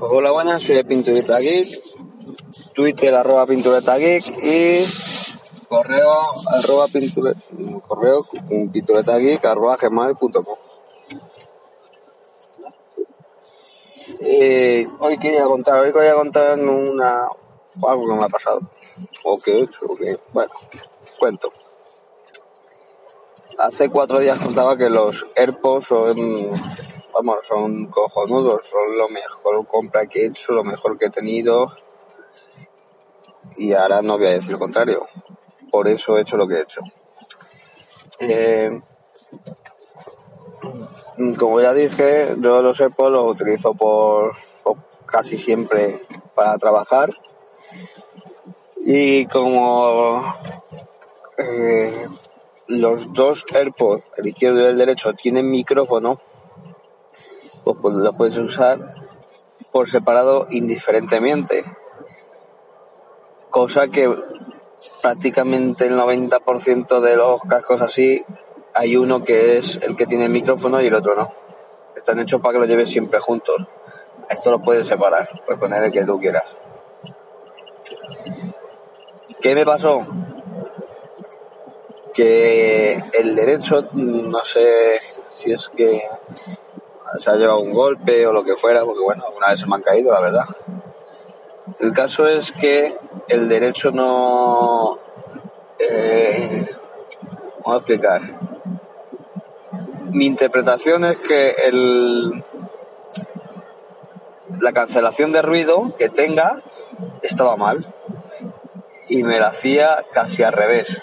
Hola, buenas, soy de Pintureta Geek, Twitter arroba Pintureta Geek y correo arroba pintureta, correo pintureta geek arroba gmail.com. Eh, hoy quería contar, hoy quería contar una, algo que me ha pasado, o que he hecho, o que, bueno, cuento. Hace cuatro días contaba que los AirPods son vamos, son cojonudos, son lo mejor compra que he hecho, lo mejor que he tenido. Y ahora no voy a decir lo contrario. Por eso he hecho lo que he hecho. Eh, como ya dije, yo los AirPods los utilizo por, casi siempre para trabajar. Y como eh, los dos AirPods, el izquierdo y el derecho, tienen micrófono, pues, pues lo puedes usar por separado indiferentemente. Cosa que prácticamente el 90% de los cascos así hay uno que es el que tiene el micrófono y el otro no. Están hechos para que lo lleves siempre juntos. Esto lo puedes separar, puedes poner el que tú quieras. ¿Qué me pasó? Que el derecho, no sé si es que se ha llevado un golpe o lo que fuera, porque bueno, alguna vez se me han caído, la verdad. El caso es que el derecho no... Eh, vamos a explicar. Mi interpretación es que el, la cancelación de ruido que tenga estaba mal y me la hacía casi al revés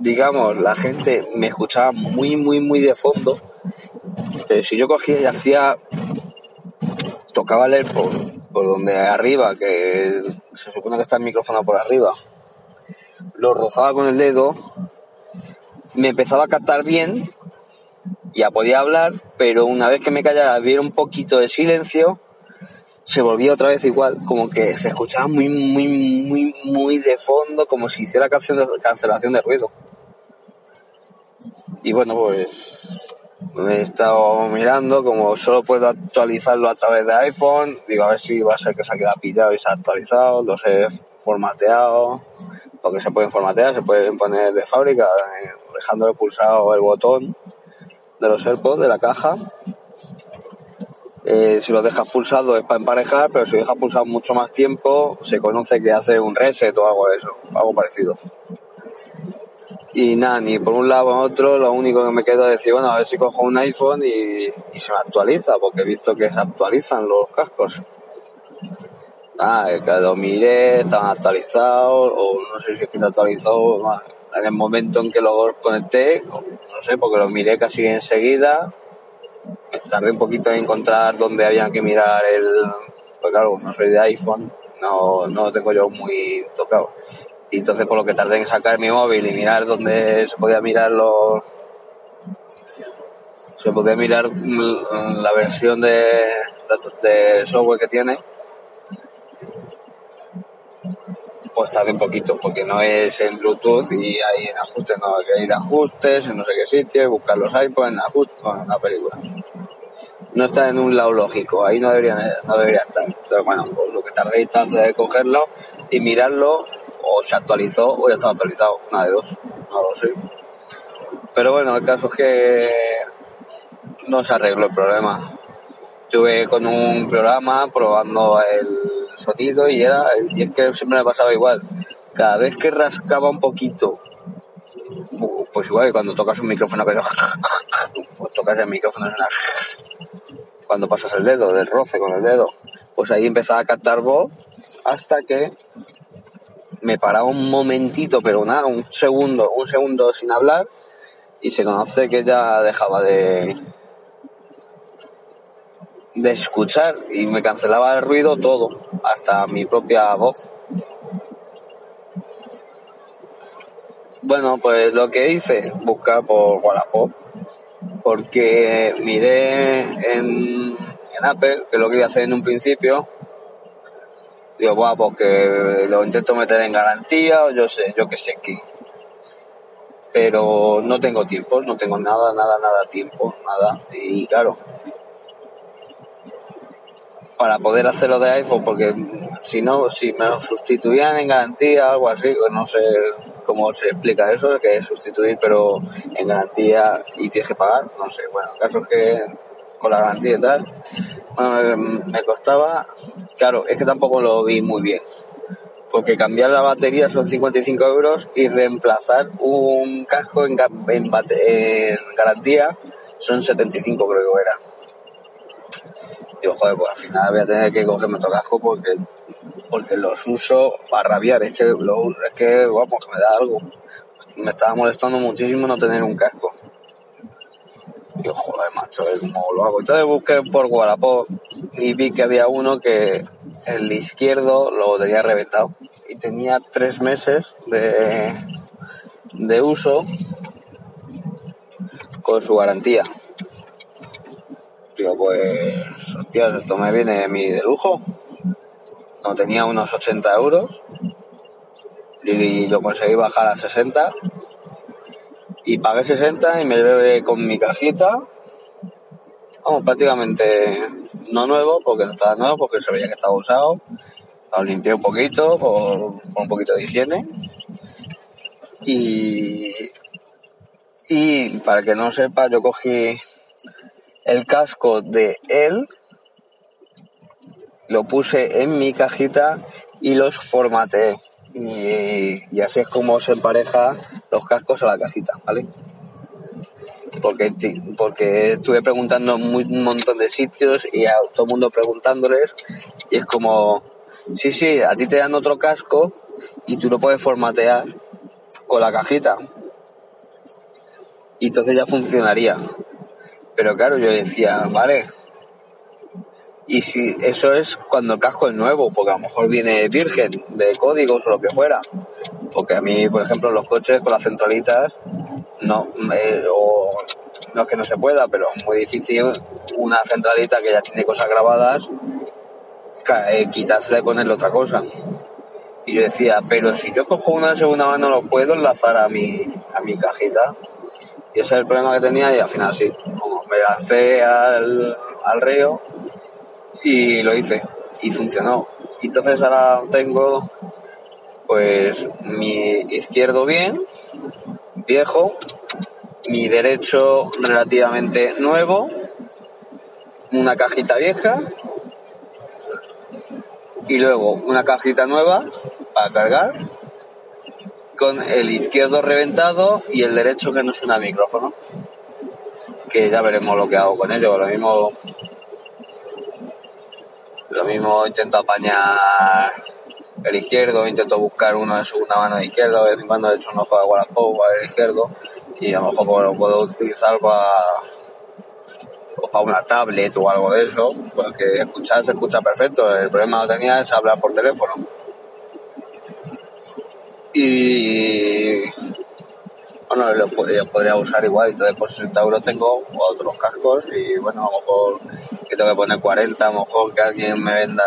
digamos, la gente me escuchaba muy, muy, muy de fondo. Pero si yo cogía y hacía, tocaba leer por, por donde arriba, que se supone que está el micrófono por arriba, lo rozaba con el dedo, me empezaba a captar bien, ya podía hablar, pero una vez que me callara, había un poquito de silencio, se volvía otra vez igual, como que se escuchaba muy, muy, muy, muy de fondo, como si hiciera cancelación de ruido. Y bueno, pues he estado mirando, como solo puedo actualizarlo a través de iPhone, digo a ver si va a ser que se ha quedado pillado y se ha actualizado, los he formateado, porque se pueden formatear, se pueden poner de fábrica, eh, dejándole pulsado el botón de los AirPods de la caja. Eh, si lo dejas pulsado es para emparejar, pero si lo dejas pulsado mucho más tiempo, se conoce que hace un reset o algo de eso, algo parecido. Y nada, ni por un lado o otro, lo único que me queda es decir, bueno, a ver si cojo un iPhone y, se me actualiza, porque he visto que se actualizan los cascos. Nada, que lo miré, estaban actualizados, o no sé si es que se actualizó en el momento en que lo conecté, no sé, porque lo miré casi enseguida. Me tardé un poquito en encontrar dónde había que mirar el. Pues claro, no soy de iPhone, no, no lo tengo yo muy tocado. Y entonces por lo que tardé en sacar mi móvil y mirar dónde se podía mirar los... Se podía mirar la versión de, de software que tiene. Pues tardé un poquito, porque no es en Bluetooth y hay en ajustes, no hay que ir a ajustes, en no sé qué sitio, buscar los iPods, en ajustes, en la película. No está en un lado lógico, ahí no debería, no debería estar. Entonces, bueno, pues lo que tardé en cogerlo y mirarlo o se actualizó o ya estaba actualizado, una de dos, no lo sé. Pero bueno, el caso es que no se arregló el problema. Estuve con un programa probando el sonido y era y es que siempre me pasaba igual. Cada vez que rascaba un poquito, pues igual que cuando tocas un micrófono que pues tocas el micrófono cuando pasas el dedo, del roce con el dedo, pues ahí empezaba a captar voz hasta que me paraba un momentito, pero nada, un segundo, un segundo sin hablar, y se conoce que ya dejaba de de escuchar y me cancelaba el ruido todo, hasta mi propia voz. Bueno, pues lo que hice, buscar por Wallapop, porque miré en, en Apple, que es lo que iba a hacer en un principio, digo, bueno, porque lo intento meter en garantía o yo sé, yo que sé qué. Pero no tengo tiempo, no tengo nada, nada, nada tiempo, nada. Y claro, para poder hacerlo de iPhone, porque si no, si me sustituían en garantía, algo así, pues no sé cómo se explica eso, que es sustituir, pero en garantía y tienes que pagar, no sé. Bueno, el caso es que con la garantía y tal, bueno, me costaba, claro, es que tampoco lo vi muy bien, porque cambiar la batería son 55 euros y reemplazar un casco en, en, en garantía son 75 creo que era digo, joder, pues al final voy a tener que cogerme otro casco porque, porque los uso para rabiar. Es que, lo, es que, vamos, que me da algo. Me estaba molestando muchísimo no tener un casco. Digo, joder, macho, ¿cómo lo hago? Entonces busqué por Wallapop y vi que había uno que el izquierdo lo tenía reventado y tenía tres meses de, de uso con su garantía pues, hostias, esto me viene a mí de lujo. No tenía unos 80 euros y lo conseguí bajar a 60 y pagué 60 y me llevé con mi cajita. Vamos prácticamente no nuevo porque no estaba nuevo porque se veía que estaba usado. Lo limpié un poquito por, un poquito de higiene. Y y para que no sepa yo cogí el casco de él, lo puse en mi cajita y los formateé. Y, así es como se empareja los cascos a la cajita, ¿vale? Porque, porque estuve preguntando en un montón de sitios y a todo el mundo preguntándoles y es como, sí, sí, a ti te dan otro casco y tú lo puedes formatear con la cajita. Y entonces ya funcionaría. Pero claro, yo decía, vale. Y si eso es cuando el casco es nuevo, porque a lo mejor viene virgen de códigos o lo que fuera. Porque a mí, por ejemplo, los coches con las centralitas, no, o, no es que no se pueda, pero es muy difícil una centralita que ya tiene cosas grabadas, eh, quitársela y ponerle otra cosa. Y yo decía, pero si yo cojo una segunda mano, lo puedo enlazar a mi, a mi cajita. Y ese es el problema que tenía y al final sí, me lancé al, al río y lo hice y funcionó. Entonces ahora tengo pues mi izquierdo bien, viejo, mi derecho relativamente nuevo, una cajita vieja y luego una cajita nueva para cargar con el izquierdo reventado y el derecho que no suena micrófono. Que ya veremos lo que hago con ello. Lo mismo, lo mismo intento apañar el izquierdo, intento buscar uno de segunda mano de izquierdo, de vez en cuando he hecho un ojo de Wallapop para el izquierdo y a lo mejor lo puedo utilizar para, para una tablet o algo de eso, porque escuchar se escucha perfecto. El problema que tenía es hablar por teléfono y bueno, lo podría, usar igual, entonces por 60 euros tengo otros cascos y bueno, a lo mejor que tengo que poner 40, a lo mejor que alguien me venda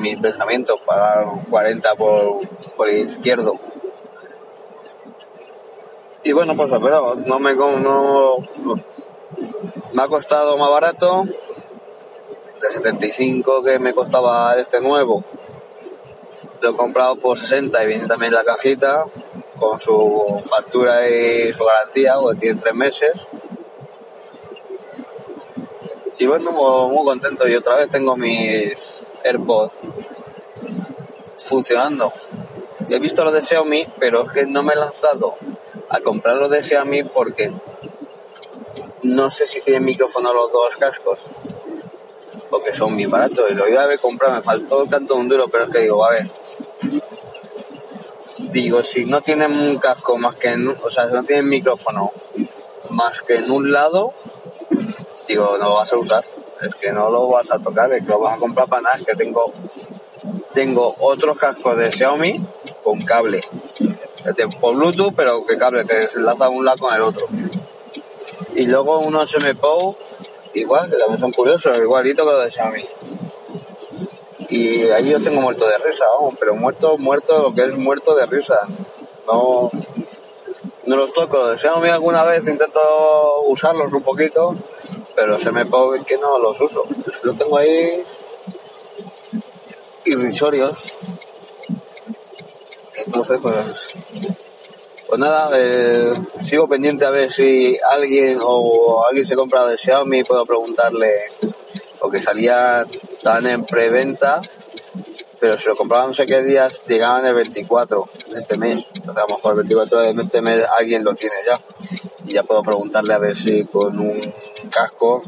mis pensamientos, pagar 40 por, por izquierdo. Y bueno, pues pero no me no, me ha costado más barato de 75 que me costaba este nuevo lo he comprado por 60 y viene también la cajita con su factura y su garantía, porque tiene tres meses. Y bueno, pues, muy contento. Y otra vez tengo mis AirPods funcionando. He visto los de Xiaomi, pero es que no me he lanzado a comprar los de Xiaomi porque no sé si tienen micrófono los dos cascos porque son muy baratos y lo iba a haber comprado, me faltó el canto de un duro, pero es que digo, a ver, digo, si no tienen un casco más que, o sea, si no tienen micrófono más que en un lado, digo, no lo vas a usar. Es que no lo vas a tocar, es que lo vas a comprar para nada. Es que tengo, tengo otros cascos de Xiaomi con cable. Por Bluetooth, pero que cable que se enlaza un lado con el otro. Y luego unos MPO, igual, que también son curiosos, igualito que los de Xiaomi. Y ahí yo tengo muerto de risa, vamos, pero muerto, muerto, lo que es muerto de risa. No, no los toco. De Xiaomi alguna vez intento usarlos un poquito, pero se me pone que no los uso. Los tengo ahí irrisorios. Entonces, pues, pues nada, eh, sigo pendiente a ver si alguien o alguien se compra de Xiaomi, puedo preguntarle, porque salía, estaban en preventa, pero si lo compraban no sé qué días, llegaban el 24 de este mes. Entonces a lo mejor el 24 de este mes alguien lo tiene ya. Y ya puedo preguntarle a ver si con un casco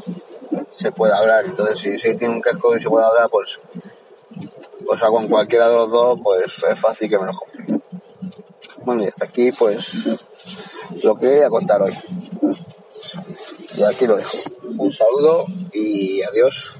se puede hablar. Entonces si, si tiene un casco y se puede hablar, pues, o sea, con cualquiera de los dos, pues es fácil que me lo compre. Bueno, y hasta aquí, pues, lo que quería contar hoy. Y aquí lo dejo. Un saludo y adiós.